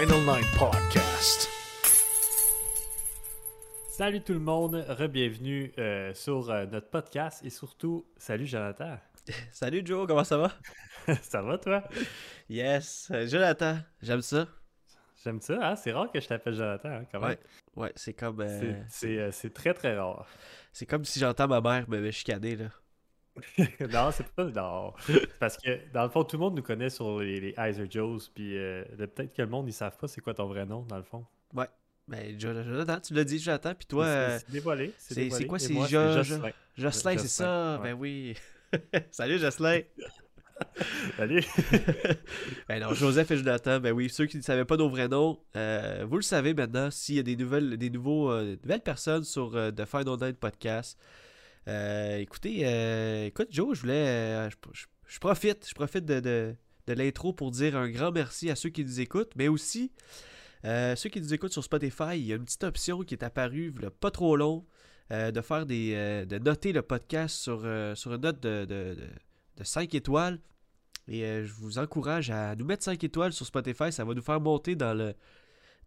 Final Nine Podcast. Salut tout le monde, re-bienvenue euh, sur euh, notre podcast et surtout, salut Jonathan. Salut Joe, comment ça va? ça va toi? Yes, euh, Jonathan, j'aime ça. J'aime ça, hein? c'est rare que je t'appelle Jonathan, hein, quand même. Ouais, ouais, c'est comme, euh, C'est- euh, très très rare. c'est comme si j'entends ma mère me, me chicaner là. non, c'est pas. Non. C'est Parce que dans le fond, tout le monde nous connaît sur les, les Heiser Joes, puis euh, peut-être que le monde, ils savent pas c'est quoi ton vrai nom, dans le fond. Ouais, ben Jo- Jonathan, tu l'as dit, Jonathan, puis toi, C'est- euh, c'est dévoilé. c'est- quoi, c'est Jocelyn. Jocelyn, c'est ça, ouais. ben oui. Salut Jocelyn. Salut. Ben non, Joseph et Jonathan, ben oui, ceux qui ne savaient pas nos vrais noms, euh, vous le savez maintenant, s'il y a des nouvelles, des nouveaux, euh, nouvelles personnes sur euh, The Final Night Podcast. Euh, écoutez, euh, écoute Joe, je voulais, euh, je, profite, je profite de, l'intro pour dire un grand merci à ceux qui nous écoutent, mais aussi euh, ceux qui nous écoutent sur Spotify, il y a une petite option qui est apparue, pas trop long, de faire des, de noter le podcast sur, sur une note de, de, de, de 5 étoiles. Et je vous encourage à nous mettre 5 étoiles sur Spotify. Ça va nous faire monter dans le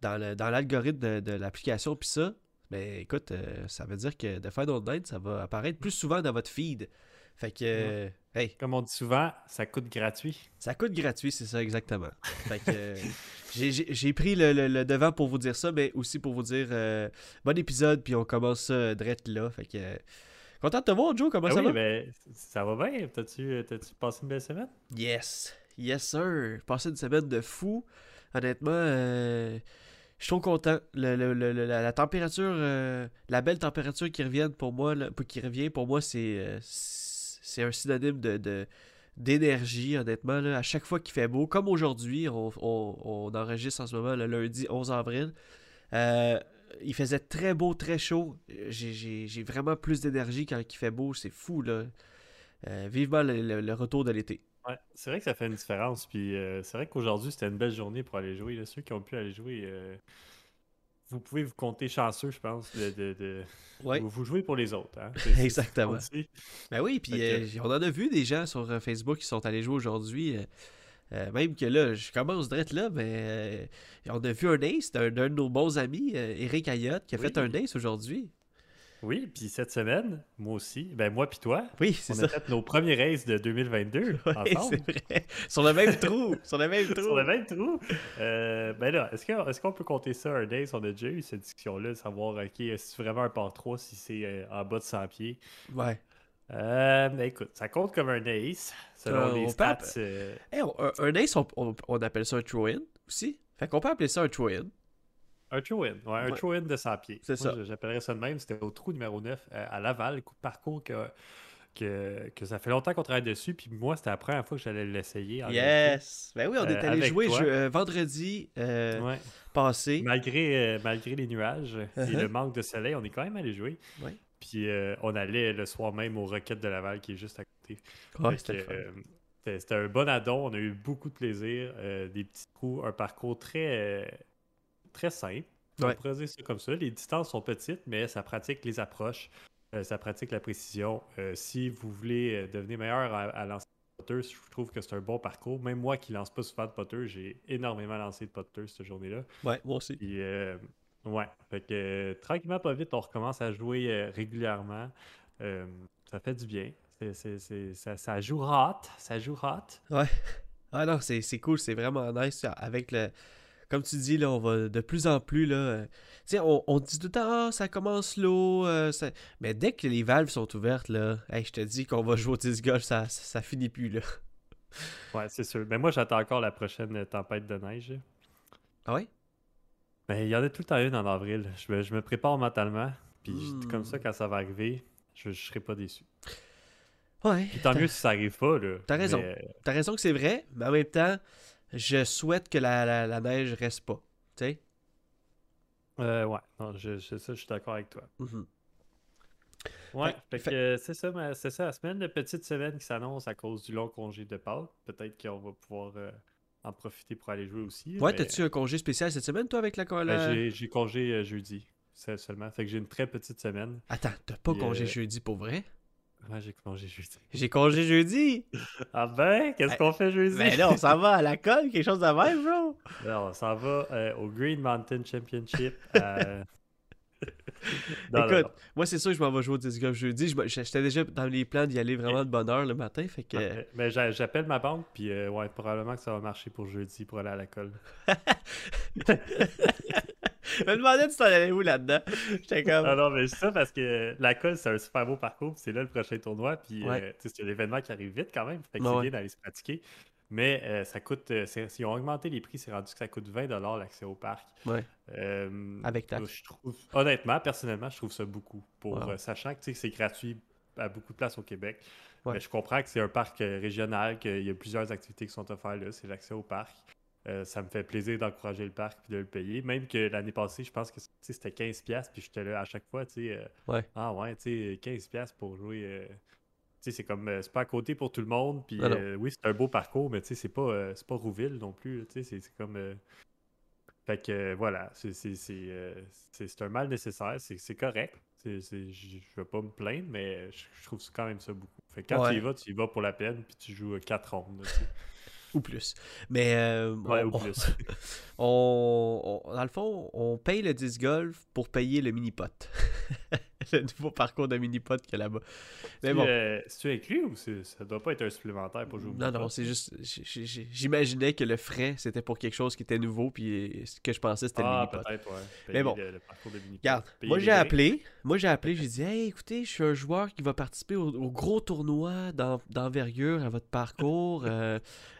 dans le- dans l'algorithme de, de l'application. Puis ça, ben écoute, euh, ça veut dire que The Final Night, ça va apparaître plus souvent dans votre feed. Fait que, euh, hey, Comme on dit souvent, ça coûte gratuit. ça coûte gratuit, c'est ça exactement. Fait que euh, j'ai- pris le, le- le devant pour vous dire ça, mais aussi pour vous dire bon épisode, puis on commence ça direct là. Fait que content de te voir, Joe. Comment Ah ça oui, va? ben, ça va bien. T'as-tu t'as-tu passé une belle semaine? Yes, yes sir. Passé une semaine de fou. Honnêtement, euh, je suis trop content. La, température, euh, la belle température qui revient pour moi, qui revient pour moi, c'est euh, un synonyme de d'énergie, honnêtement. À chaque fois qu'il fait beau, comme aujourd'hui, on, enregistre en ce moment le lundi 11 avril. euh, il faisait très beau, très chaud. J'ai- vraiment plus d'énergie quand il fait beau. C'est fou, là. Vivement le retour de l'été. Ouais, c'est vrai que ça fait une différence. Puis euh, c'est vrai qu'aujourd'hui, c'était une belle journée pour aller jouer. là. Ceux qui ont pu aller jouer, euh, vous pouvez vous compter chanceux, je pense. De, de- de- Ouais. Vous, vous jouez pour les autres. Hein? Exactement. Ben oui, puis euh, on en a vu des gens sur Facebook qui sont allés jouer aujourd'hui. euh, même que là, je commence direct là, mais euh, on a vu un ace d'un d'un de nos bons amis, euh, Eric Ayotte, qui a Oui. fait un ace aujourd'hui. Oui, puis cette semaine, moi aussi, ben moi puis toi, Oui, c'est on ça. a fait nos premiers races de 2022 Ouais, ensemble. c'est vrai. Sur le même trou. Sur le même trou. Sur le même trou. Euh, ben là, est-ce qu'on est qu'on peut compter ça un days? On a déjà eu cette discussion-là, de savoir, OK, c'est vraiment un par 3 si c'est euh, en bas de 100 pieds? Ouais. Euh, ben écoute, ça compte comme un ace, selon Euh, les stats. peut- Hey, on- un, un ace, on, on- on appelle ça un throw-in aussi. Fait qu'on peut appeler ça un throw-in. Un throw-in, ouais, un Ouais. throw-in de 100 pieds. C'est ça. J'appellerais ça de même. C'était au trou numéro 9 euh, à Laval, coup de parcours que, que, que ça fait longtemps qu'on travaille dessus. Puis moi, c'était la première fois que j'allais l'essayer. Yes! Ben oui, on est Euh, allé jouer je- euh, vendredi euh. Ouais. passé. Malgré, malgré les nuages et Uh-huh. le manque de soleil, on est quand même allé jouer. Ouais. Puis on allait le soir même aux Roquettes de Laval qui est juste à côté. C'était un bon addon, on a eu beaucoup de plaisir, des petits trous, un parcours très, très simple. On Ouais. pourrait dire ça comme ça. Les distances sont petites, mais ça pratique les approches. Euh, ça pratique la précision. Euh, si vous voulez euh, devenir meilleur à, à lancer de putter, je trouve que c'est un bon parcours. Même moi qui lance pas souvent de putter, j'ai énormément lancé de putter cette journée-là. Ouais, moi aussi. Euh, ouais, fait que tranquillement, pas vite, on recommence à jouer régulièrement. Ça fait du bien. Ça, ça joue hot. Ça joue hot. Ah non, c'est c'est cool, c'est vraiment nice. Avec le. Comme tu dis, là, on va de plus en plus, là. euh, Tu sais, on, on dit tout le temps, ah, ça commence low. euh, ça- Mais dès que les valves sont ouvertes, là, hey, je te dis qu'on va jouer au disc golf, ça, ça, ça finit plus, là. Ouais, c'est sûr. Mais moi, j'attends encore la prochaine tempête de neige. Ah ouais? Mais il y en a tout le temps une en avril. Je me, je me prépare mentalement. Puis Hmm. comme ça, quand ça va arriver, je, je serai pas déçu. Ouais. Puis tant mieux si ça arrive pas. là. T'as raison. Mais, euh, T'as raison que c'est vrai, mais en même temps, je souhaite que la, la, la neige reste pas. Tu sais? euh, ouais, non, je, je- ça, je suis d'accord avec toi. Mhm. Ouais, Fait- que c'est ça, c'est ça, la semaine de petite semaine qui s'annonce à cause du long congé de Pâques. Peut-être qu'on va pouvoir euh, en profiter pour aller jouer aussi. Ouais, mais- t'as-tu un congé spécial cette semaine, toi, avec la. Ben, la- j'ai- J'ai congé euh, jeudi, seulement. Fait que j'ai une très petite semaine. Attends, t'as pas congé euh, jeudi pour vrai? Ouais, j'ai congé jeudi? J'ai congé jeudi! Ah ben, qu'est-ce qu'on fait jeudi? Ben là, on s'en va à la colle, quelque chose de même, bro! Alors, on s'en va euh, au Green Mountain Championship. euh, non, Écoute, non. moi, c'est sûr que je m'en vais jouer au disc golf jeudi. J'étais déjà dans les plans d'y aller vraiment de bonne heure le matin, fait que... Mais j'a- j'appelle ma banque, puis euh, ouais, probablement que ça va marcher pour jeudi pour aller à la colle. Je me demandais si t'en allais où là-dedans. J'étais comme... Ah non, mais c'est ça parce que la colle, c'est un super beau parcours, c'est là le prochain tournoi, puis Ouais. euh, tu c'est un événement qui arrive vite quand même, fait que Ouais, c'est bien d'aller se pratiquer. Mais euh, ça coûte, euh, s'ils ont augmenté les prix, c'est rendu que ça coûte 20$ l'accès au parc. Ouais. Euh, Avec taxe. Je trouve, honnêtement, personnellement, je trouve ça beaucoup. Pour, Wow. sachant que tu c'est gratuit à beaucoup de places au Québec. Ouais. Mais je comprends que c'est un parc euh, régional, qu'il y a plusieurs activités qui sont offertes là, c'est l'accès au parc. Euh, ça me fait plaisir d'encourager le parc et de le payer. Même que l'année passée, je pense que c'était 15$, puis j'étais là à chaque fois, tu sais. euh, Ouais. Ah ouais, tu sais, 15$ pour jouer. euh, tu sais, c'est comme, c'est pas à côté pour tout le monde. Puis oui, c'est un beau parcours, mais tu sais, c'est pas, pas Rouville non plus. là, Tu sais, c'est comme. Fait que voilà, c'est un mal nécessaire, c'est correct. Je je vais pas me plaindre, mais je, je trouve quand même ça beaucoup. Fait que quand Ouais. tu y vas, tu y vas pour la peine, puis tu joues 4 rondes. Ou plus. Mais... euh, Ouais, on- ou plus. on, on- dans le fond, on paye le disc golf pour payer le mini-pot. le nouveau parcours de mini-pot qu'il y a là-bas. Mais Tu, bon. euh, C'est-tu inclus ou ça doit pas être un supplémentaire pour jouer au Non, non, c'est juste. J'imaginais que le frais, c'était pour quelque chose qui était nouveau, puis ce que je pensais, c'était le Ah, mini-pot. peut-être, ouais. Mais bon. Le, le parcours de mini-pot. Regarde, moi j'ai appelé, moi j'ai appelé, j'ai dit Hey, écoutez, je suis un joueur qui va participer au, au gros tournoi d'en- d'envergure à votre parcours euh,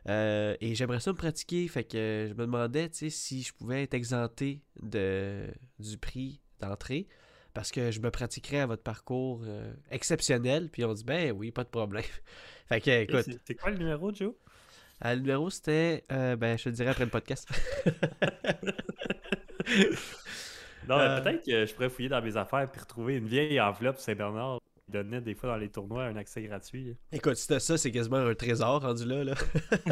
euh, et j'aimerais ça me pratiquer. Fait que euh, je me demandais tu sais, si je pouvais être exempté de, du prix d'entrée parce que je me pratiquerais à votre parcours euh, exceptionnel. Puis on dit Ben oui, pas de problème. fait que écoute, c'est- quoi le numéro, Joe? euh, le numéro c'était, euh, ben je te le dirai après le podcast. Non, mais peut-être que je pourrais fouiller dans mes affaires puis retrouver une vieille enveloppe Saint-Bernard donnait des fois dans les tournois un accès gratuit. écoute, si t'as ça, c'est quasiment un trésor rendu là. là.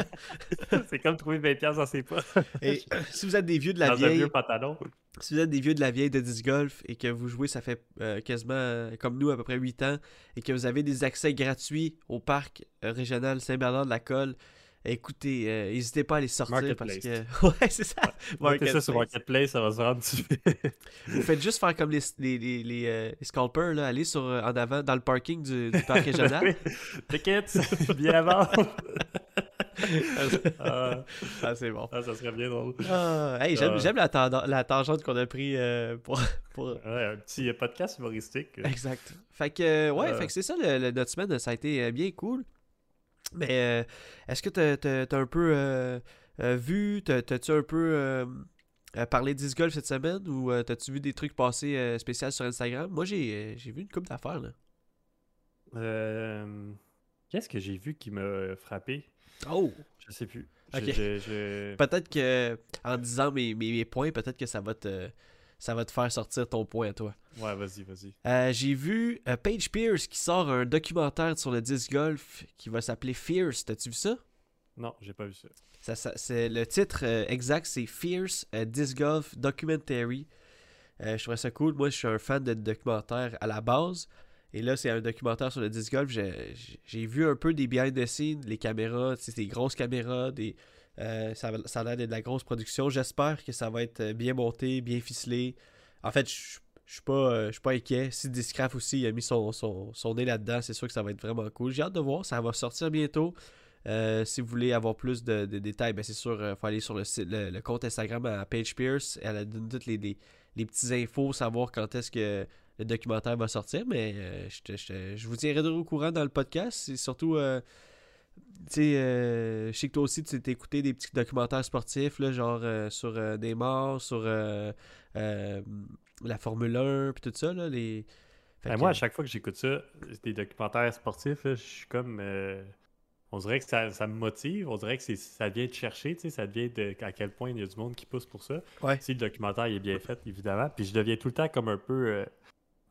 c'est comme trouver 20$ dans ses poches Et si vous êtes des vieux de la dans un vieille, vieux pantalon. Si vous êtes des vieux de la vieille de disc golf et que vous jouez, ça fait euh, quasiment euh, comme nous, à peu près 8 ans, et que vous avez des accès gratuits au parc euh, régional Saint-Bernard de la Colle, écoutez, euh, n'hésitez pas à les sortir parce que. Ouais, c'est ça. Ça sur Marketplace. Ça va se rendre. Vous faites juste faire comme les, les, les, les, euh, les scalpers, là, aller sur, euh, en avant dans le parking du, du parc régional. Tickets, bien avant. ah, ah, c'est bon. ah, ça serait bien drôle. Ah, hey, j'aime, Ah. j'aime la, tangente qu'on a pris euh, pour, pour, Ouais, un petit podcast humoristique. Exact. Fait que, ouais, Euh. fait que c'est ça, le, le- notre semaine, ça a été bien cool. Mais euh, est-ce que t'as, t'as- t'as un peu euh, euh, vu, t'as, t'as-tu un peu parlé de disc golf cette semaine ou t'as-tu vu des trucs passer spéciaux sur Instagram? Moi, j'ai, vu une couple d'affaires, là. Euh, Qu'est-ce que j'ai vu qui m'a frappé? Oh! Je sais plus. Je- Peut-être que, en disant mes, mes, mes points, peut-être que ça va te... Ça va te faire sortir ton point toi. Ouais, vas-y, vas-y. Euh, j'ai vu euh, Paige Pierce qui sort un documentaire sur le disc golf qui va s'appeler Fierce. T'as-tu vu ça? Non, j'ai pas vu ça. Ça, ça- c'est le titre euh, exact, c'est Fierce euh, Disc Golf Documentary. Euh, je trouvais ça cool. Moi, je suis un fan de documentaires à la base. Et là, c'est un documentaire sur le disc golf. J'ai vu un peu des behind the scenes, les caméras, tu sais, des grosses caméras, des, euh, ça, ça a l'air d'être de la grosse production. J'espère que ça va être euh, bien monté, bien ficelé. En fait, je je suis pas, euh, je suis pas inquiet. Si Discraft aussi a mis son, son, son nez là-dedans, c'est sûr que ça va être vraiment cool. J'ai hâte de voir. Ça va sortir bientôt. Si vous voulez avoir plus de, détails, ben c'est sûr, il faut aller sur le, site, le, compte Instagram à Paige Pierce. Elle donne toutes les, les, petits infos, savoir quand est-ce que le documentaire va sortir. Mais je, je je vous tiendrai au courant dans le podcast. C'est surtout, euh, tu sais, je sais que toi aussi, tu t'es écouté des petits documentaires sportifs, là, genre euh, sur euh, des morts, sur euh, la Formule 1, puis tout ça. Là, les... Ben, que- moi, à chaque fois que j'écoute ça, des documentaires sportifs, là, je suis comme. on dirait que ça, ça me motive, on dirait que ça vient de chercher, tu sais, ça vient de à quel point il y a du monde qui pousse pour ça. Ouais. Si le documentaire il est bien fait, évidemment. Puis je deviens tout le temps comme un peu.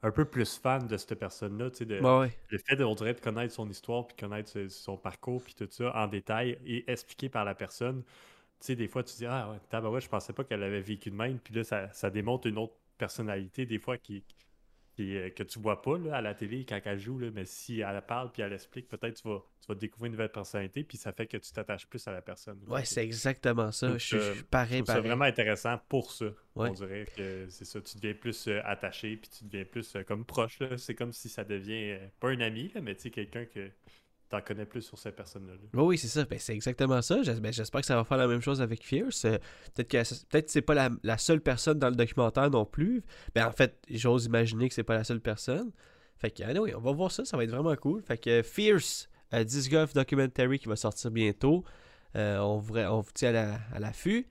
Un peu plus fan de cette personne-là, tu sais, de, Ouais, le fait, de, on dirait, de connaître son histoire, puis connaître ce- son parcours, puis tout ça en détail et expliqué par la personne. Tu sais, des fois, tu dis, ah ouais, tabarouette, je pensais pas qu'elle avait vécu de même, puis là, ça, ça démontre une autre personnalité, des fois, qui, euh, que tu vois pas là, à la télé quand elle joue, là, mais si elle parle, puis elle explique, peut-être tu vas, tu vas découvrir une nouvelle personnalité, puis ça fait que tu t'attaches plus à la personne. Ouais, c'est exactement ça. Donc, Je euh, Je pareil, pareil. vraiment intéressant pour ça. Ouais. On dirait que c'est ça. Tu deviens plus euh, attaché, puis tu deviens plus euh, comme proche. là. C'est comme si ça devient pas un ami, là, mais tu sais, quelqu'un que t'en connais plus sur cette personne-là. là. Oui, oui, c'est ça. Ben, c'est exactement ça. Ben, J'espère que ça va faire la même chose avec Fierce. Euh, Peut-être que que c'est pas la, seule personne dans le documentaire non plus. Ben, en fait, j'ose imaginer que c'est pas la seule personne. Fait que, on va voir ça. Ça va être vraiment cool. Fait que Fierce, euh, Disc Golf Documentary qui va sortir bientôt. Euh, on, vous, tient à l'affût.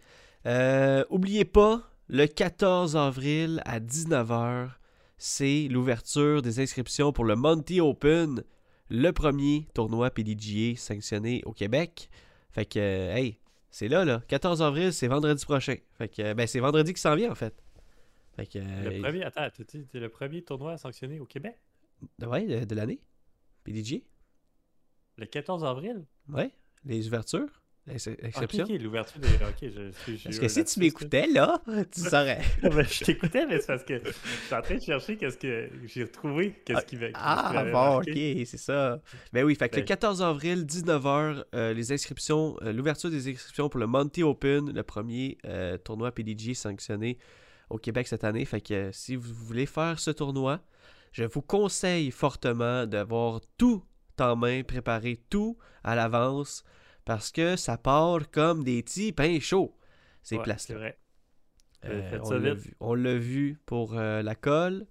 Euh, oubliez pas, le 14 avril à 19h, c'est l'ouverture des inscriptions pour le Monty Open le premier tournoi PDGA sanctionné au Québec. Fait que, euh, hey, c'est là, là. 14 avril, c'est vendredi prochain. Fait que, euh, ben, c'est vendredi qui s'en vient, en fait. Fait que, euh, Le premier, attends, t'es le premier tournoi sanctionné au Québec? ouais, de, de l'année. PDGA. Le 14 avril? Ouais, les ouvertures, les Ok, l'ouverture des. Ok, je, Parce que si tu m'écoutais, là, tu saurais. Ben, je t'écoutais, mais c'est parce que je suis en train de chercher qu'est-ce que j'ai retrouvé, qu'est-ce qui va. Ah, bon, marqué. ok, c'est ça. Ben oui, fait que le Ben- 14 avril, 19h, euh, les inscriptions, euh, l'ouverture des inscriptions pour le Monty Open, le premier euh, tournoi PDG sanctionné au Québec cette année. Fait que si vous voulez faire ce tournoi, je vous conseille fortement d'avoir tout en main, préparer tout à l'avance, parce que ça part comme des petits pains chauds, ces Ouais, places-là. Euh, on l'a vu, pour euh, la colle.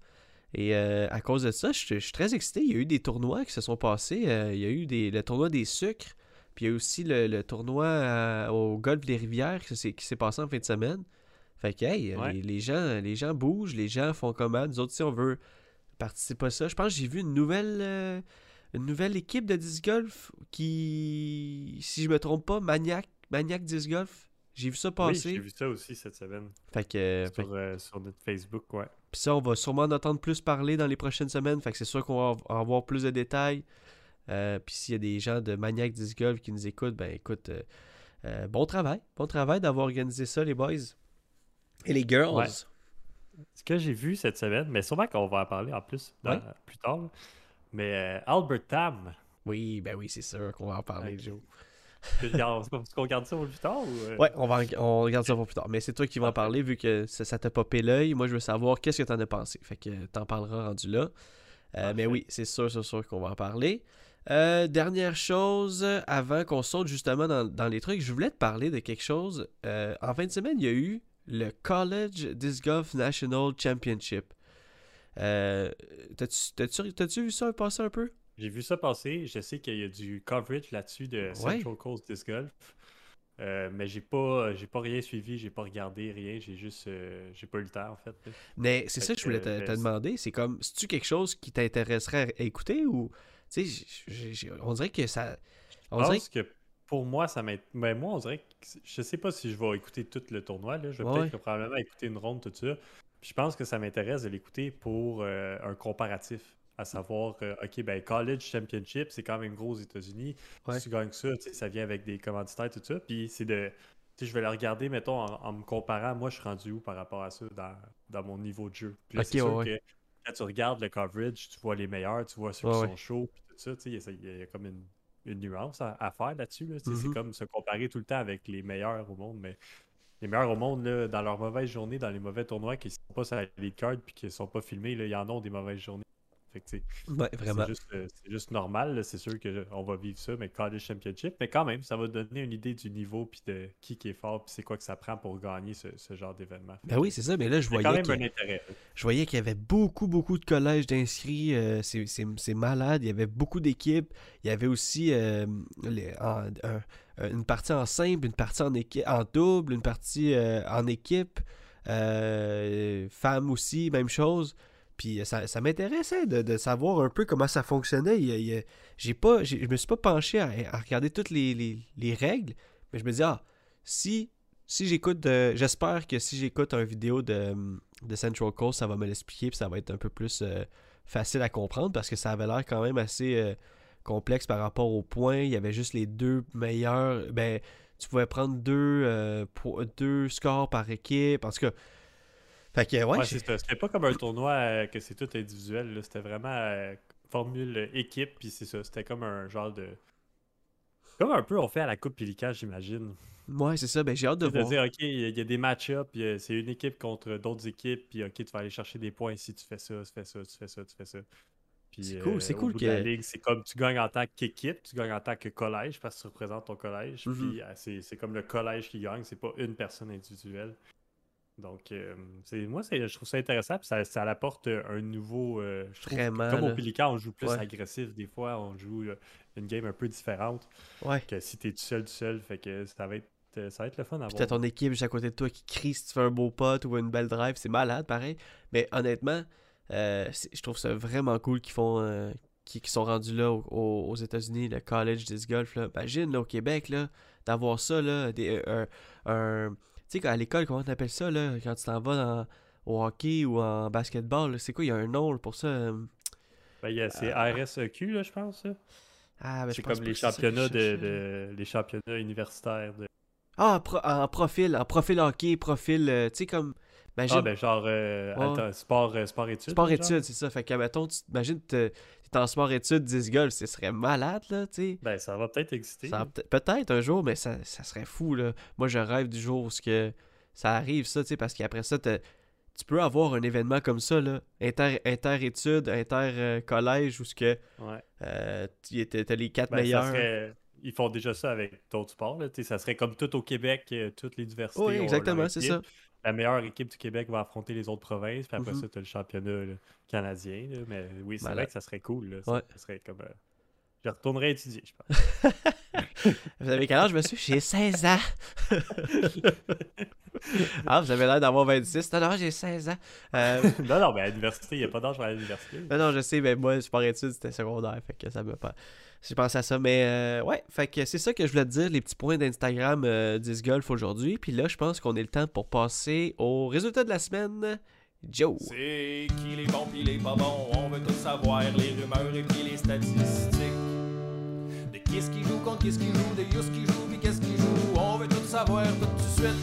Et euh, à cause de ça, je, je suis très excité. Il y a eu des tournois qui se sont passés. Il y a eu des, le tournoi des sucres. Puis il y a aussi le, le tournoi au golfe des rivières qui s'est, qui s'est passé en fin de semaine. Fait que, hey, Ouais. les, les gens, les gens bougent, les gens font comment? Nous autres, si on veut participer à ça, je pense que j'ai vu une nouvelle, une nouvelle équipe de disc golf qui, si je me trompe pas, Maniac, Maniac Disc Golf. J'ai vu ça Oui, passer. j'ai vu ça aussi cette semaine fait que, fait que- sur, euh, sur notre Facebook, ouais. puis ça, on va sûrement en entendre plus parler dans les prochaines semaines. Fait que c'est sûr qu'on va en avoir plus de détails. Euh, puis s'il y a des gens de Maniac Disc Golf qui nous écoutent, ben écoute, euh, euh, bon travail. Bon travail d'avoir organisé ça, les boys. Et les girls. Ouais. Ce que j'ai vu cette semaine, mais sûrement qu'on va en parler en plus dans- Ouais. plus tard. Mais euh, Albert Tam, Oui, ben oui, c'est sûr qu'on va en parler. Joe. est-ce qu'on regarde ça pour plus tard ou, euh? Ouais, on, va en- on regarde ça pour plus tard. Mais c'est toi qui vas en parler vu que ça, ça t'a popé l'œil. Moi, je veux savoir qu'est-ce que t'en as pensé? Fait que t'en parleras rendu là. Euh, mais oui, c'est sûr, c'est sûr qu'on va en parler. Euh, dernière chose, avant qu'on saute justement dans, dans les trucs, je voulais te parler de quelque chose. Euh, en fin de semaine, il y a eu le College Disc Golf National Championship. Euh, T'as-tu vu ça passer un peu? J'ai vu ça passer. Je sais qu'il y a du coverage là-dessus de Ouais. Central Coast Disc Golf. Euh, mais j'ai pas j'ai pas rien suivi, j'ai pas regardé rien, j'ai juste euh, j'ai pas eu le temps en fait. Mais c'est ça que je voulais te, demander. C'est comme, c'est-tu quelque chose qui t'intéresserait à écouter ou. Tu sais, on dirait que ça. Je dirait pense que pour moi ça mais moi on dirait que je sais pas si je vais écouter tout le tournoi là, je vais Ouais. peut-être probablement écouter une ronde tout ça. Puis je pense que ça m'intéresse de l'écouter pour euh, un comparatif à savoir euh, OK ben college championship, c'est quand même gros aux États-Unis. Ouais. Si tu gagnes ça, ça vient avec des commanditaires tout ça, puis c'est de tu sais, je vais le regarder, mettons, en, en me comparant, moi, je suis rendu où par rapport à ça dans, dans mon niveau de jeu? Puis là, c'est sûr ouais, que quand tu regardes le coverage, tu vois les meilleurs, tu vois ceux qui sont chauds, puis tout ça, il y a- y, comme une, une nuance à, à faire là-dessus. là. C'est comme se comparer tout le temps avec les meilleurs au monde, mais les meilleurs au monde, là, dans leur mauvaise journée, dans les mauvais tournois, qui sont pas sur la lead card puis qui sont pas filmés, là, ils en ont des mauvaises journées. Fait Ouais, c'est juste, euh, c'est juste normal, c'est sûr qu'on va vivre ça, mais College Championship, mais quand même, ça va donner une idée du niveau puis de qui qui est fort puis c'est quoi que ça prend pour gagner ce, ce genre d'événement. Ben oui, c'est ça, mais là, je quand voyais même un. Je voyais qu'il y avait beaucoup, beaucoup de collèges d'inscrits. euh, c'est- malade. Il y avait beaucoup d'équipes. Il y avait aussi euh, les- en- un- une partie en simple, une partie en, en double, une partie euh, en équipe. Euh, femmes aussi, même chose. Puis euh, ça, ça m'intéressait de, savoir un peu comment ça fonctionnait. J'ai pas, je me suis pas penché à, regarder toutes les, les- les règles, mais je me dis, ah, si, si j'écoute, j'espère que si j'écoute une vidéo de, Central Coast, ça va me l'expliquer, puis ça va être un peu plus euh, facile à comprendre, parce que ça avait l'air quand même assez euh, complexe par rapport aux points. Il y avait juste les deux meilleurs. Ben, tu pouvais prendre deux, euh, deux scores par équipe. En tout cas, fait que, ouais. C'était pas comme un tournoi euh, que c'est tout individuel. C'était vraiment euh, formule équipe, puis c'est ça. C'était comme un genre de. Comme un peu on fait à la Coupe Pelican, j'imagine. ouais, c'est ça. Ben, j'ai hâte de voir. dire, OK, il y a- il y a des match-ups, c'est une équipe contre d'autres équipes, puis OK, tu vas aller chercher des points si tu fais ça, tu fais ça, tu fais ça, tu fais ça. C'est cool, c'est au cool que- ligue, c'est comme tu gagnes en tant qu'équipe, tu gagnes en tant que collège parce que tu représentes ton collège. Mhm. Puis euh, c'est c'est comme le collège qui gagne, c'est pas une personne individuelle. Donc, euh, c'est moi, c'est- je trouve ça intéressant. Puis ça, ça apporte euh, un nouveau. euh, je trouve, Vraiment, Comme au Pélican, on joue plus Ouais. agressif des fois. On joue euh, une game un peu différente Ouais. que si t'es tout seul, tout seul. Fait que ça va être, euh, ça va être le fun à Puis t'as ton équipe juste à côté de toi qui crie si tu fais un beau pot ou une belle drive. C'est malade, pareil. Mais honnêtement, euh, c'est- je trouve ça vraiment cool qu'ils font. euh, qui, qui sont rendus là au- au- aux États-Unis, le college disc golf. Là. Imagine, là, au Québec, là, d'avoir ça, là, des, un, un- tu sais, à l'école, comment on appelle ça, là, quand tu t'en vas dans- au hockey ou en basketball, c'est quoi, il y a un nom là, pour ça? euh, Ben, il y a- c'est RSEQ, là, je pense. Ah, ben, c'est comme les championnats de- les championnats universitaires. De... Ah, en, pro- en profil, en profil hockey, profil, euh, tu sais, comme... Imagine, Ah, ben genre euh, Ouais. attends, sport, euh, sport études. Sport études, c'est ça. Fait que, mettons, tu t'imagines, t'es en sport études 10 golf, ce serait malade, là, tu sais. Ben, ça va peut-être exister. Peut-être un jour, mais ça, ça serait fou, là. Moi, je rêve du jour où que ça arrive, ça, tu sais, parce qu'après ça, tu peux avoir un événement comme ça, là, inter- inter-études, inter-collège, où ce que Ouais. euh, tu- t'as les quatre Ben, ça meilleurs. serait- Ils font déjà ça avec d'autres sports. Là. Tu sais, Ça serait comme tout au Québec, euh, toutes les universités. Oui, exactement, c'est ça. La meilleure équipe du Québec va affronter les autres provinces, puis après Mhm. ça, tu as le championnat là, canadien. là. Mais oui, c'est Malade. vrai que ça serait cool. là. Ça, Ouais. ça serait comme. euh, Je retournerais étudier, je pense. Vous avez quel âge, monsieur? J'ai 16 ans. ah, vous avez l'air d'avoir 26. Non, non, j'ai 16 ans. Euh, non, non, mais à l'université, il n'y a pas d'âge pour aller à l'université. Non, non, je sais, mais moi, sport études, c'était secondaire, fait que ça me pas. J'ai pensé à ça, mais euh, ouais, fait que c'est ça que je voulais te dire, les petits points d'Instagram euh, 10 Golf aujourd'hui. Puis là, je pense qu'on est le temps pour passer au résultat de la semaine. Joe. C'est qui les bons pis les pas bons, on veut tout savoir, les rumeurs et puis les statistiques. De qui ce qui joue contre qui ce qui joue, de Yus qui joue pis qu'est-ce qui joue, on veut tout savoir tout de suite.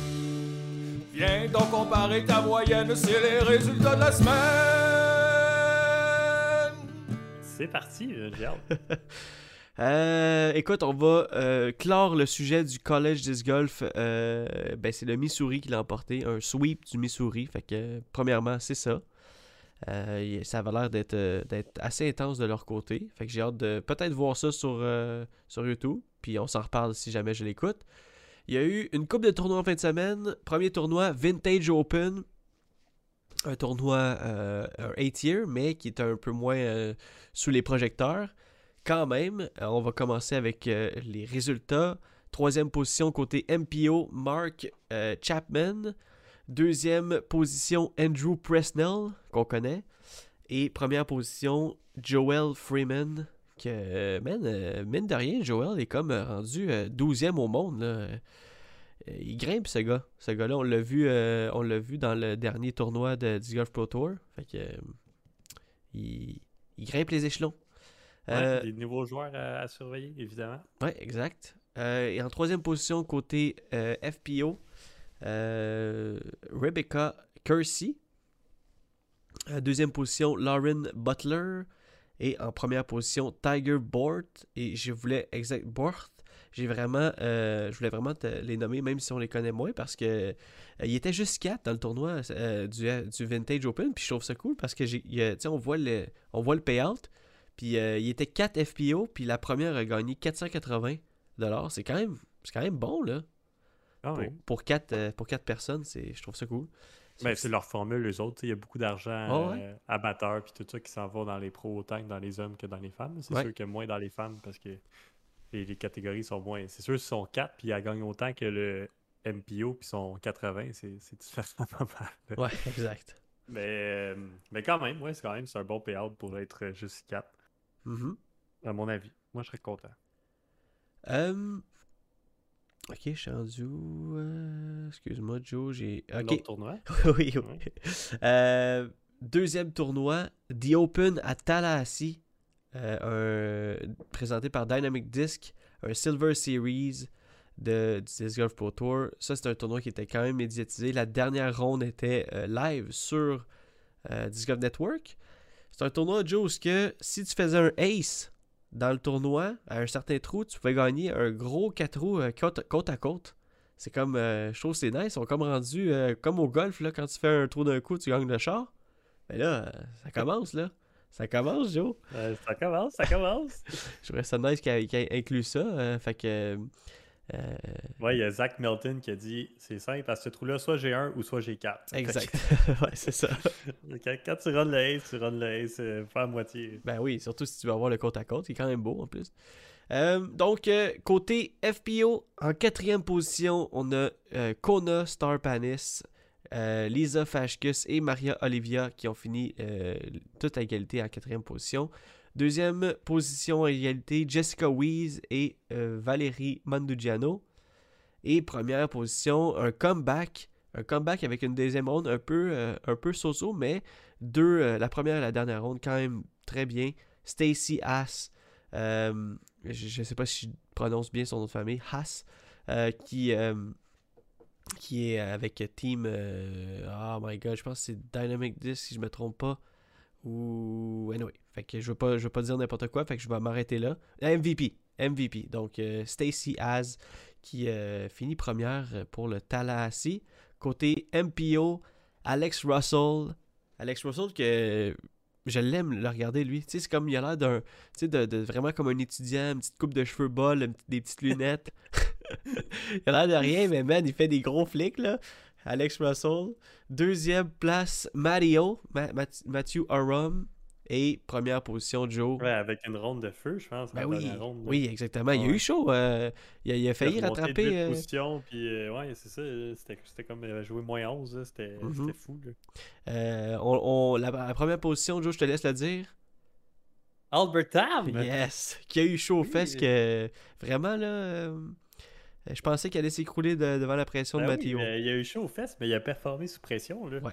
Viens donc comparer ta moyenne, c'est les résultats de la semaine. C'est parti, j'ai hâte. Euh, écoute, on va euh, clore le sujet du College Disc Golf. Euh, ben, c'est le Missouri qui l'a emporté, un sweep du Missouri. Fait que, premièrement, c'est ça. Euh, ça avait l'air d'être euh, d'être assez intense de leur côté. Fait que j'ai hâte de peut-être voir ça sur, euh, sur YouTube. Puis on s'en reparle si jamais je l'écoute. Il y a eu une coupe de tournois en fin de semaine. Premier tournoi, Vintage Open. Un tournoi, euh, un 8 year, mais qui est un peu moins sous les projecteurs. Quand même, on va commencer avec les résultats. Troisième position côté MPO, Mark Chapman. Deuxième position, Andrew Presnell, qu'on connaît. Et première position, Joel Freeman. Que, euh, man, euh, mine de rien, Joel est comme euh, rendu euh, 12e au monde. Là. Il grimpe, ce gars. Ce gars-là, on l'a vu, euh, on l'a vu dans le dernier tournoi de Disc Golf Pro Tour. Fait que, il, il grimpe les échelons. Ouais, Des nouveaux joueurs à, à surveiller, évidemment. Ouais, exact. Et en troisième position, côté FPO, Rebecca Kersey. Euh, deuxième position, Lauren Butler. Et en première position, Tiger Bort. Et je voulais exact Bort. Euh, je voulais vraiment les nommer, même si on les connaît moins, parce que euh, il était juste 4 dans le tournoi euh, du, Vintage Open. Puis je trouve ça cool parce que j'ai, on voit le, on voit payout. Puis euh, il était 4 FPO, puis la première a gagné 480 C'est quand c'est quand même bon là. Ah Pour, pour 4 pour quatre personnes, c'est, je trouve ça cool. Ben, c'est leur formule, eux autres. Il y a beaucoup d'argent Ah ouais? euh, amateurs puis tout ça qui s'en va dans les pros autant que dans les hommes que dans les femmes. C'est Ouais. sûr que moins dans les femmes parce que les, les catégories sont moins. C'est sûr, s'ils sont 4 puis ils gagnent autant que le MPO puis ils sont 80, c'est c'est différent pas mal. Ouais, exact. Mais, euh, mais quand même, ouais, c'est quand même c'est un bon payout pour être euh, juste 4, Mhm. à mon avis. Moi, je serais content. Euh, Ok, je suis rendu? Euh, Excuse-moi, Joe, j'ai... Ok, tournoi. oui, oui. Euh, deuxième tournoi, The Open à Tallahassee, euh, un- présenté par Dynamic Disc, un Silver Series de, Disc Golf Pro Tour. Ça, c'est un tournoi qui était quand même médiatisé. La dernière ronde était euh, live sur Disc Golf Network. C'est un tournoi, Joe, où que si tu faisais un ace dans le tournoi, à un certain trou, tu pouvais gagner un gros 4 roues euh, côte, côte à côte. C'est comme, euh, je trouve c'est nice. Ils sont comme rendus euh, comme au golf, là, quand tu fais un trou d'un coup, tu gagnes le char. Mais là, euh, ça commence, là. Ça commence, Joe. Euh, ça commence, ça commence. Je trouvais ça nice qu'il ait inclus ça. fait que. Euh, ouais, il y a Zach Melton qui a dit c'est simple, à ce trou-là, soit j'ai un ou soit j'ai 4. exact. ouais, c'est ça. Quand, quand tu runs le ace, tu runs le ace, euh, pas à moitié. Ben oui, surtout si tu veux avoir le côte à côte, il est quand même beau en plus. Euh, donc, euh, côté FPO, en quatrième position, on a euh, Kona Star Panis, euh, Lisa Fashkus et Maria Olivia qui ont fini euh, toute à égalité en quatrième position. Deuxième position à égalité, Jessica Wees et euh, Valérie Mandugiano. Et première position, un comeback. Un comeback avec une deuxième ronde un peu, euh, un peu so-so, mais deux, euh, la première et la dernière ronde quand même très bien. Stacy Haas, je ne sais pas si je prononce bien son nom de famille, Haas, qui, qui est avec Team. oh my god, je pense que c'est Dynamic Disc si je me trompe pas. Ou. Anyway, fait que je veux, pas- je veux pas dire n'importe quoi, fait que je vais m'arrêter là. MVP, MVP. Donc euh, Stacy Haas qui euh, finit première pour le Tallahassee. Côté MPO, Alex Russell. Alex Russell que je l'aime le regarder lui. Tu sais, c'est comme il a l'air d'un. Tu sais, de, vraiment comme un étudiant, une petite coupe de cheveux petite- des petites lunettes. il a l'air de rien, mais man, il fait des gros flics là. Alex Russell. Deuxième place, Mario, Ma- Matthew Arum. Et première position, Joe. Ouais, avec une ronde de feu, je pense. Ben la oui, ronde, exactement. Il a Ouais. eu chaud. euh, il, a, il a Il a failli rattraper. euh, positions, puis euh, ouais, c'est ça. C'était comme il avait joué moins 11, là, c'était Mhm. c'était fou. Là. euh, on, on- la, la première position, Joe, je te laisse le dire. Albert Tam! Yes! Qui a eu chaud Oui. fesses que vraiment là. Euh, je pensais qu'elle allait s'écrouler de- devant la pression Ben de oui, Matteo. mais il a eu chaud aux fesses, mais il a performé sous pression. Là. Ouais.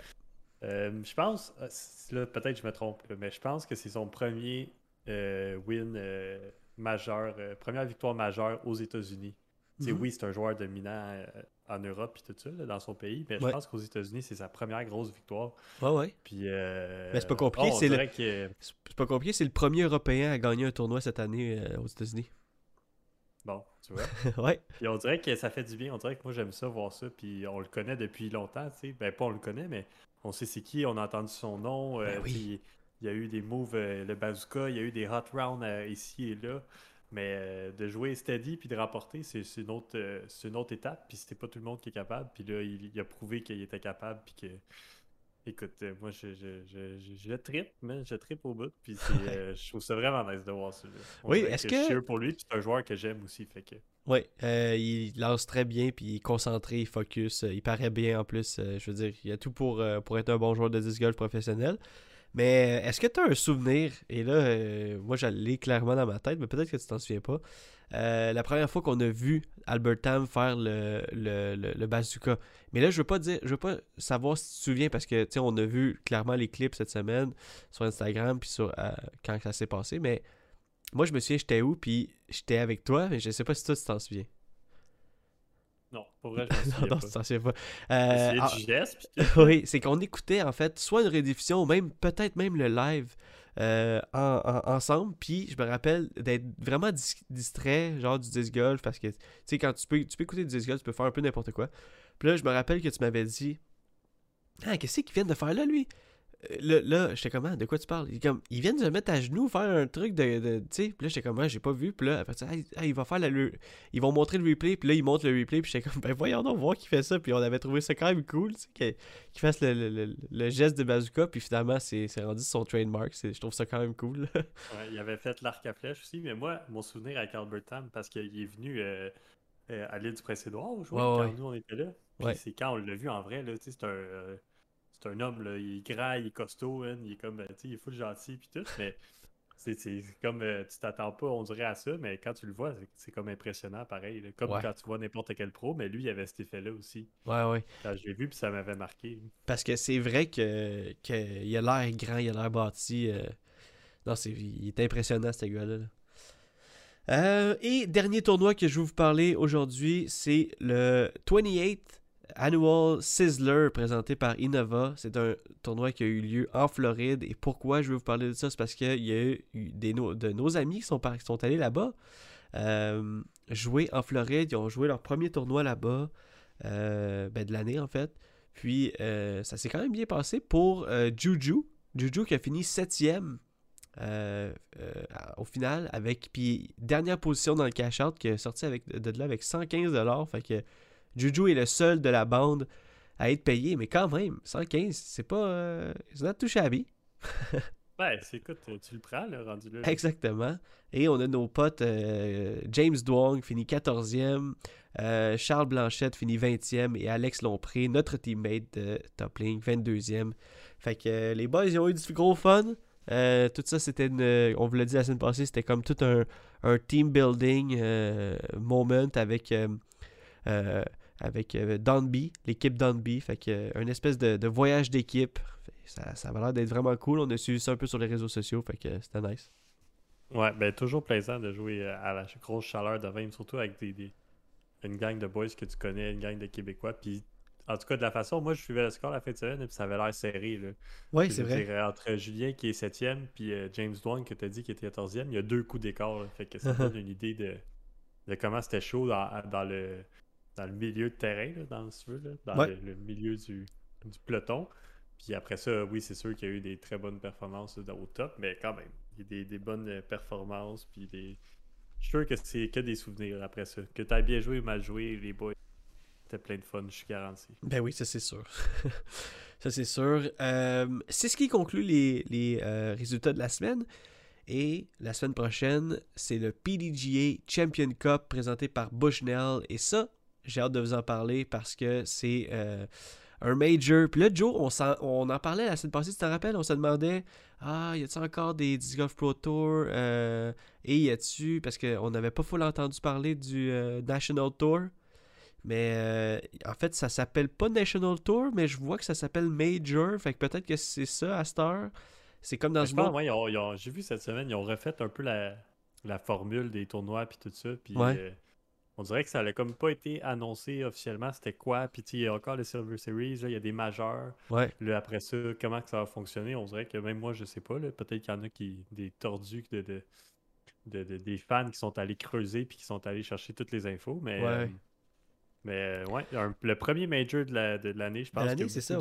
Euh, je pense, euh, là, peut-être je me trompe, là, mais je pense que c'est son premier euh, win euh, majeur, première victoire majeure aux États-Unis. Mhm. Oui, c'est un joueur dominant en Europe et tout ça, là, dans son pays, mais je pense qu'aux États-Unis, c'est sa première grosse victoire. Ouais, ouais. Puis, Mais c'est pas compliqué, oh, c'est le- que- pas compliqué, c'est le premier Européen à gagner un tournoi cette année aux États-Unis. Bon, tu vois. ouais. Puis on dirait que ça fait du bien. On dirait que moi j'aime ça voir ça. Puis on le connaît depuis longtemps, tu sais. Ben pas on le connaît, mais on sait c'est qui. On a entendu son nom. euh, Ben oui. tu sais, Il y a eu des moves, euh, le bazooka, il y a eu des hot rounds euh, ici et là. Mais euh, de jouer steady puis de rapporter, c'est une, autre, une autre étape. Puis c'était pas tout le monde qui est capable. Puis là, il, il a prouvé qu'il était capable. Puis que. Écoute, euh, moi je, je, je, je, je trippe, man, je au bout. Puis euh, je trouve ça vraiment nice de voir ça. là. On Oui, est-ce Je que- suis heureux pour lui. Puis c'est un joueur que j'aime aussi. Fait que. Ouais, euh, il lance très bien, puis il est concentré, il focus, il paraît bien en plus. je veux dire, il y a tout pour, pour être un bon joueur de disc golf professionnel. Mais est-ce que tu as un souvenir, et là, moi je l'ai clairement dans ma tête, mais peut-être que tu t'en souviens pas, euh, la première fois qu'on a vu Albert Tam faire le, le, le, le bazooka. Mais là, je veux pas dire, je veux pas savoir si tu te souviens, parce que, on a vu clairement les clips cette semaine sur Instagram, puis sur euh, quand ça s'est passé, mais moi je me souviens, j'étais où, puis j'étais avec toi, mais je sais pas si toi tu t'en souviens. Non, pour vrai, je m'en souviens non, pas. souviens pas. Euh, essayé ah, du geste, puis oui, c'est qu'on écoutait en fait soit une rediffusion ou même peut-être même le live euh, en- en- ensemble. Puis je me rappelle d'être vraiment dis- distrait, genre du disc golf, parce que tu sais, quand tu peux, tu peux écouter du disc golf, tu peux faire un peu n'importe quoi. Puis là, je me rappelle que tu m'avais dit Ah, qu'est-ce qu'il vient de faire là, lui Là, là j'étais comment De quoi tu parles? Il, comme, Ils viennent de se mettre à genoux, faire un truc de. de- tu sais, puis là, j'étais comme Ah, j'ai pas vu. Puis là, après Ah, ah, il va faire la. le- Ils vont montrer le replay, puis là, ils montrent le replay, puis j'étais comme Ben voyons donc, voir qu'il fait ça. Puis on avait trouvé ça quand même cool, tu sais, qu'il fasse le, le- le- le geste de bazooka, puis finalement, c'est rendu son trademark. Je trouve ça quand même cool. Ouais, il avait fait l'arc à flèche aussi, mais moi, mon souvenir avec Albert Tam, parce qu'il est venu euh, euh, à l'île du Prince-Édouard jouer Ouais, ouais, quand nous on était là. Puis Ouais. c'est quand on l'a vu en vrai, là, tu sais, c'est un, euh, c'est un homme, là, il est grand, il est costaud, hein, il est comme, euh, tu sais, il est full gentil, puis tout, mais c'est comme, euh, tu t'attends pas, on dirait, à ça, mais quand tu le vois, c'est- c'est comme impressionnant, pareil, là. comme Ouais. quand tu vois n'importe quel pro, mais lui, il avait cet effet-là aussi. ouais, ouais. Quand je l'ai vu, puis ça m'avait marqué. Parce que c'est vrai que, que il a l'air grand, il a l'air bâti. euh, Non, c'est, il est impressionnant, ce gars-là. là. Euh, et dernier tournoi que je vais vous parler aujourd'hui, c'est le 28th Annual Sizzler présenté par Innova. C'est un tournoi qui a eu lieu en Floride. Et pourquoi je vais vous parler de ça? C'est parce qu'il y a eu des, de nos amis qui sont, sont allés là-bas euh, jouer en Floride. Ils ont joué leur premier tournoi là-bas, euh, ben, de l'année en fait. Puis euh, ça s'est quand même bien passé pour Juju. Juju qui a fini septième au final avec puis dernière position dans le cash out qui est sorti avec de là avec 115 dollars. Fait que Juju est le seul de la bande à être payé, mais quand même 115, c'est pas euh, it's not too shabby. Ben, c'est écoute, tu le prends, là, rendu là. Exactement. Et on a nos potes euh, James Duong finit 14e, euh, Charles Blanchette finit 20e et Alex Lompré, notre teammate de Top Link, 22e. Fait que euh, les boys, ils ont eu du gros fun. Euh, tout ça, c'était une. On vous l'a dit la semaine passée, c'était comme tout un, un team building euh, moment avec. euh, avec euh, Donby, l'équipe Donby. Fait que euh, un espèce de, de voyage d'équipe. Ça, ça va l'air d'être vraiment cool. On a suivi ça un peu sur les réseaux sociaux. Fait que euh, c'était nice. Ouais, ben toujours plaisant de jouer à la grosse chaleur de Vime, surtout avec des, des- une gang de boys que tu connais, une gang de Québécois. Puis, en tout cas, de la façon, moi, je suivais le score la fin de semaine, et puis ça avait l'air serré. Là. Oui, c'est vrai. dire, entre Julien qui est 7e, puis euh, James Dwang que tu as dit qui était 14e, il y a deux coups d'écart. Fait que ça donne une idée de, de comment c'était chaud dans, dans le, dans le milieu de terrain, là, dans, si veux, là, dans Ouais. le, le milieu du, du peloton. Puis après ça, oui, c'est sûr qu'il y a eu des très bonnes performances là, au top, mais quand même, il y a des, des bonnes euh, performances. Puis des... Je suis sûr que c'est que des souvenirs après ça. Que tu as bien joué ou mal joué, les boys, c'était plein de fun, je suis garanti. Ben oui, ça c'est sûr. ça c'est sûr. Euh, c'est ce qui conclut les, les, euh, résultats de la semaine. Et la semaine prochaine, c'est le PDGA Champion Cup présenté par Bushnell. Et ça, j'ai hâte de vous en parler parce que c'est euh, un major. Puis là, Joe, on, en parlait la semaine passée, tu te rappelles? On se demandait Ah, y a-tu encore des Disc Golf Pro Tour? Euh, Et y a-tu, parce qu'on n'avait pas full entendu parler du euh, National Tour. Mais en fait, ça s'appelle pas National Tour, mais je vois que ça s'appelle Major. Fait que peut-être que c'est ça à cette heure. C'est comme dans Mais pense, autre- ouais, j'ai vu cette semaine, ils ont refait un peu la, la formule des tournois puis tout ça. Puis Ouais. On dirait que ça n'a comme pas été annoncé officiellement c'était quoi? Puis il y a encore les Silver Series, il y a des majeurs. Ouais. Là, après ça, comment que ça va fonctionner, on dirait que même moi, je sais pas. Peut-être qu'il y en a qui des tordus de, de, de- de- des fans qui sont allés creuser puis qui sont allés chercher toutes les infos. Mais, Ouais. euh, mais euh, ouais, un- le premier major de la- de l'année, je pense l'année, que c'est ça,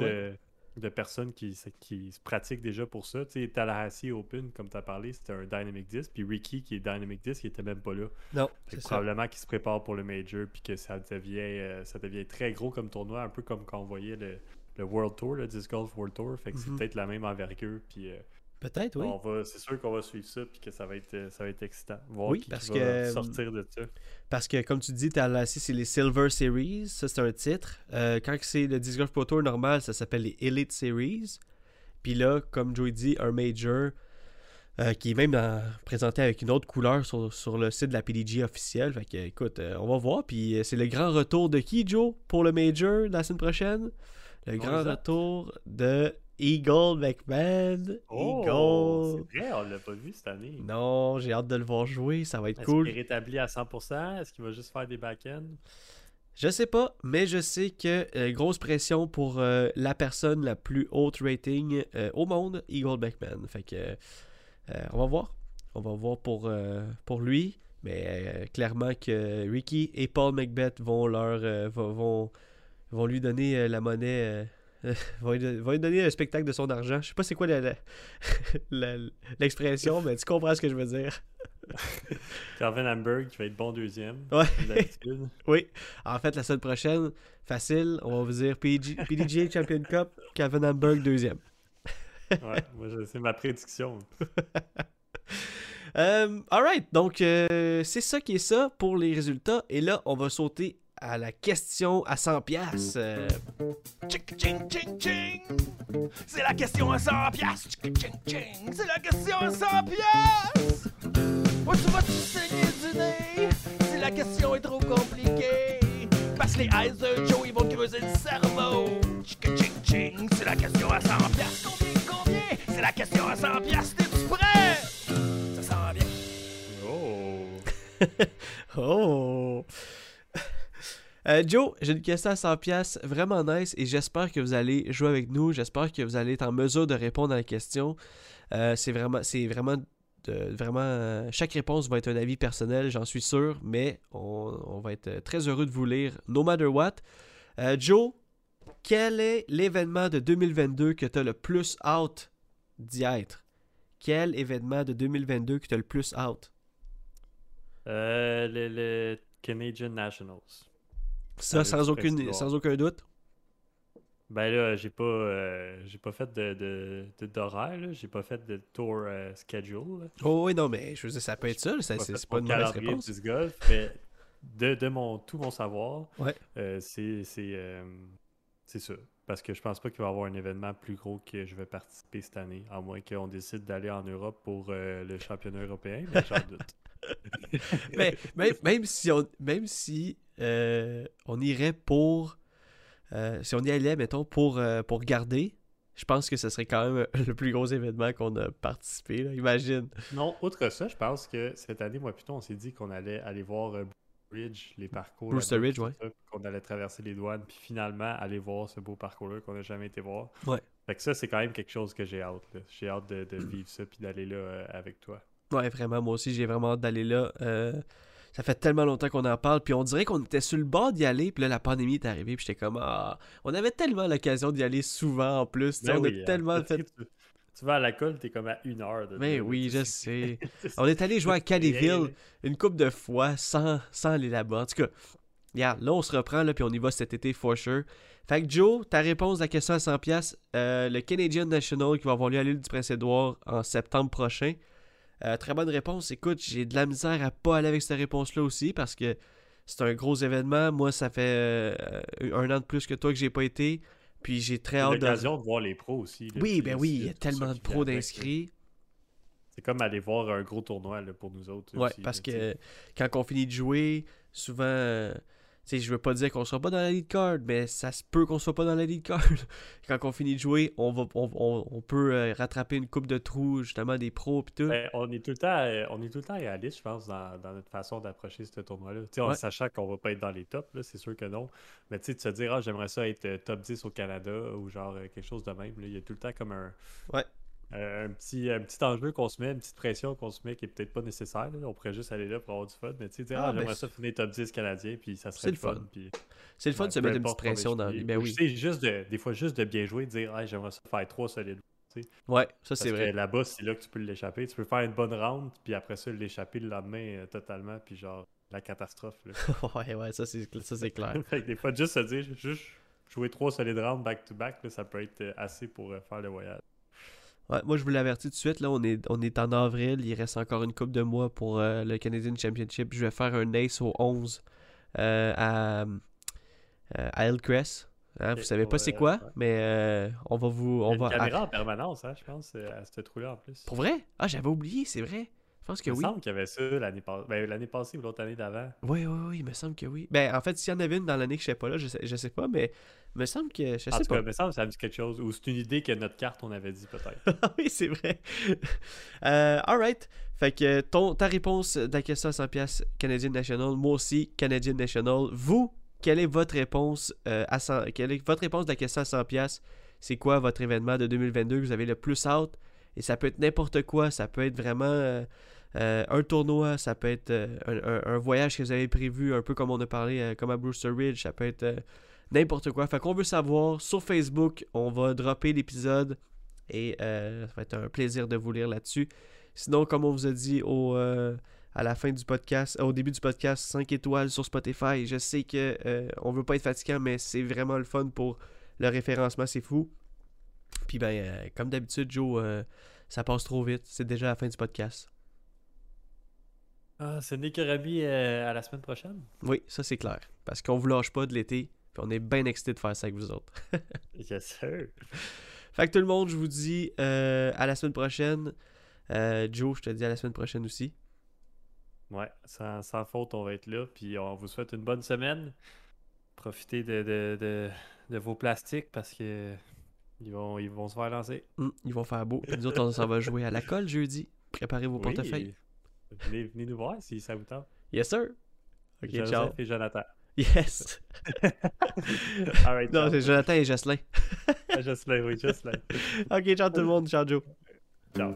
de, personnes qui, se- qui se pratiquent déjà pour ça. Tu sais, Tallahassee Open, comme tu as parlé, c'était un Dynamic 10. Puis Ricky, qui est Dynamic 10, il était même pas là. Non, c'est probablement qu'il se prépare pour le Major, puis que ça devient, euh, ça devient très gros comme tournoi, un peu comme quand on voyait le, le World Tour, le Disc Golf World Tour. Fait que c'est Mhm. peut-être la même envergure, puis euh, Peut-être, oui. on va, c'est sûr qu'on va suivre ça, puis que ça va être, ça va être excitant. Voir Oui, qui, qui parce va que, sortir de ça. Parce que, comme tu dis, Tallahassee, c'est les Silver Series. Ça, c'est un titre. Euh, quand c'est le Disc Golf Pro Tour normal, ça s'appelle les Elite Series. Puis là, comme Joey dit, un Major euh, qui est même dans- présenté avec une autre couleur sur, sur le site de la PDG officielle. Fait que, écoute, euh, on va voir. Puis c'est le grand retour de qui, Joe, pour le Major la semaine prochaine? Le grand retour de Eagle McMahon. Oh, Eagle. c'est vrai, on l'a pas vu cette année. Non, j'ai hâte de le voir jouer. Ça va être Est-ce cool. qu'il est rétabli à 100% Est-ce qu'il va juste faire des back-ends? Je sais pas, mais je sais que euh, grosse pression pour euh, la personne la plus haute rating euh, au monde, Eagle Beckman. Fait que on va voir. On va voir pour, pour lui. Mais clairement que Ricky et Paul Macbeth vont leur vont, vont, vont lui donner la monnaie. euh, vont, lui, donner le spectacle de son argent. Je sais pas c'est quoi l'expression, mais tu comprends ce que je veux dire. Calvin Hamburg qui va être bon deuxième. Ouais. Oui. En fait, la semaine prochaine, facile, on va vous dire PG PDGA Champion Cup, Calvin Hamburg deuxième. Ouais, moi, c'est ma prédiction. Euh, alright, donc euh, c'est ça qui est ça pour les résultats. Et là, on va sauter à la question à 100 pièces. C'est la question à 100 piastres. Ching, ching, ching. C'est la question à 100 piastres. Où tu vas-tu saigner du nez si la question est trop compliquée? Parce que les eyes de Joe, ils vont te creuser le cerveau. C'est la question à 100 piastres. Combien, combien? C'est la question à 100 piastres. T'es-tu prêt? Ça sent bien. Oh! Oh! Euh, Joe, j'ai une question à 100 pièces vraiment nice et j'espère que vous allez jouer avec nous. J'espère que vous allez être en mesure de répondre à la question. Euh, c'est vraiment, c'est vraiment, vraiment, euh, chaque réponse va être un avis personnel, j'en suis sûr, mais on, va être très heureux de vous lire, no matter what. Joe, quel est l'événement de 2022 que tu as le plus hâte d'y être? Quel événement de 2022 que tu as le plus? Euh, le, le Canadian Nationals. Ça, sans, aucune, sans aucun doute. Ben là, j'ai pas, euh, j'ai pas fait de, d'horaire, j'ai pas fait de tour euh, schedule. là. Oh oui, non, mais je veux dire, ça peut être ça. c'est pas mon une mauvaise réponse. du golf, mais de, de mon, tout mon savoir, Ouais. euh, c'est, c'est, ça. Parce que je pense pas qu'il va y avoir un événement plus gros que je vais participer cette année, à moins qu'on décide d'aller en Europe pour le championnat européen, mais j'en doute. mais même, même si on, même si euh, on irait pour. euh, si on y allait, mettons, pour, euh, pour garder, je pense que ce serait quand même le plus gros événement qu'on a participé. là, imagine. Non, outre ça, je pense que cette année, moi plutôt, on s'est dit qu'on allait aller voir Ridge, les parcours. Brewster Ridge, ouais. Qu'on allait traverser les douanes, puis finalement aller voir ce beau parcours-là qu'on n'a jamais été voir. Ouais. Fait que ça, c'est quand même quelque chose que j'ai hâte. J'ai hâte de, de vivre ça, puis d'aller là avec toi. Ouais, vraiment, moi aussi, j'ai vraiment hâte d'aller là. Euh, ça fait tellement longtemps qu'on en parle, puis on dirait qu'on était sur le bord d'y aller, puis là, la pandémie est arrivée, puis j'étais comme, ah, on avait tellement l'occasion d'y aller souvent en plus, Ben on oui, a hein. tellement fait Tu, vas à la colle, t'es comme à une heure de Mais là, oui, je sais. On est allé jouer à rien, une couple de fois sans, sans aller là-bas. En tout cas, regarde, là, on se reprend, là, puis on y va cet été, for sure. Fait que Joe, ta réponse à la question à 100$, euh, le Canadian National qui va avoir lieu à l'île du Prince-Édouard en septembre prochain. Euh, très bonne réponse. Écoute, j'ai de la misère à pas aller avec cette réponse-là aussi parce que c'est un gros événement. Moi, ça fait euh, un an de plus que toi que j'ai pas été. Puis j'ai très hâte l'occasion de voir les pros aussi. là, Oui, ben oui, il y a tellement de pros d'inscrits. C'est comme aller voir un gros tournoi là, pour nous autres. Aussi, parce que quand on finit de jouer, souvent, euh, sais, je veux pas dire qu'on sera pas dans la lead card, mais ça se peut qu'on soit pas dans la lead card. quand on finit de jouer, on va, on, on- on peut euh, rattraper une coupe de trous, justement des pros pis tout. Ben, on est tout le temps, euh, on est tout le temps réaliste, je pense, dans, dans notre façon d'approcher ce tournoi-là. Tu sais, en Ouais. sachant qu'on va pas être dans les tops, c'est sûr que non. Mais tu sais, de se dire, ah, j'aimerais ça être euh, top 10 au Canada ou genre quelque chose de même. Il y a tout le temps comme un, Ouais. Euh, un, petit, un petit enjeu qu'on se met, une petite pression qu'on se met qui est peut-être pas nécessaire. là. On pourrait juste aller là pour avoir du fun. Mais tu sais, dire, Ah, ah, ben, j'aimerais ça finir top 10 canadien, puis ça c'est serait le fun. Puis, C'est le fun de se mettre une petite pression dans. Ben Ou, oui. sais, juste de, des fois, juste de bien jouer, de dire, ah, j'aimerais ça faire 3 solides. Ouais, ça c'est vrai. là-bas, c'est là que tu peux l'échapper. Tu peux faire une bonne round, puis après ça, l'échapper le lendemain euh, totalement, puis genre, la catastrophe. Là. ouais, ouais, ça c'est ça, c'est clair. fait que des fois, juste se dire, juste jouer trois solides rounds back-to-back, ça peut être euh, assez pour euh, faire le voyage. Ouais, moi, je vous l'avertis tout de suite. Là, on est, on est en avril. Il reste encore une coupe de mois pour euh, le Canadian Championship. Je vais faire un ace au 11 euh, à, euh, à Hillcrest. Hein, vous savez pas c'est quoi, mais euh, on va vous. Il y On a une va... caméra en permanence, hein, je pense, à ce trou-là en plus. Pour vrai? Ah, j'avais oublié, c'est vrai. Je pense que Il me oui. semble qu'il y avait ça l'année passée. Ben, l'année passée ou l'autre année d'avant. Oui, oui, oui, il me semble que oui. Ben, en fait, s'il y en avait une dans l'année que je sais pas là, je sais, je sais pas, mais il me semble que. Je En sais tout pas. cas, il me semble que ça me dit quelque chose. Ou c'est une idée que notre carte, on avait dit peut-être. Ah oui, c'est vrai. euh, alright. Fait que ton, ta réponse de la question à 100$ Canadian National, moi aussi, Canadian National. Vous, quelle est votre réponse euh, à 100 quelle est votre réponse de la question à 100 pièces C'est quoi votre événement de 2022 que vous avez le plus hâte? Et ça peut être n'importe quoi, ça peut être vraiment euh, euh, un tournoi, ça peut être euh, un, voyage que vous avez prévu, un peu comme on a parlé, comme à Brewster Ridge, ça peut être n'importe quoi. Fait qu'on veut savoir sur Facebook, on va dropper l'épisode et ça va être un plaisir de vous lire là-dessus. Sinon, comme on vous a dit au, à la fin du podcast, au début du podcast, 5 étoiles sur Spotify. Je sais que euh, on veut pas être fatigant, mais c'est vraiment le fun pour le référencement, c'est fou. Puis ben, euh, comme d'habitude, Joe, euh, ça passe trop vite. C'est déjà la fin du podcast. Ah, ce n'est que Rabi euh, à la semaine prochaine. Oui, ça c'est clair. Parce qu'on vous lâche pas de l'été. Puis on est bien excité de faire ça avec vous autres. Yes, sir. Fait que tout le monde, je vous dis à la semaine prochaine. Joe, je te dis à la semaine prochaine aussi. Ouais, sans, sans faute, on va être là. Puis on vous souhaite une bonne semaine. Profitez de, de, de, de vos plastiques parce que ils vont, ils vont se faire lancer. Hum, ils vont faire beau. Puis nous autres, on s'en va jouer à la colle jeudi. Préparez vos Oui. portefeuilles. Venez, venez nous voir si ça vous tente. Yes, sir. Ok, Joseph ciao. et Jonathan. Yes. All right, non, c'est Jonathan et Jocelyn. Jocelyn, oui, Jocelyn. ok, ciao tout le monde. Ciao, Joe. Ciao.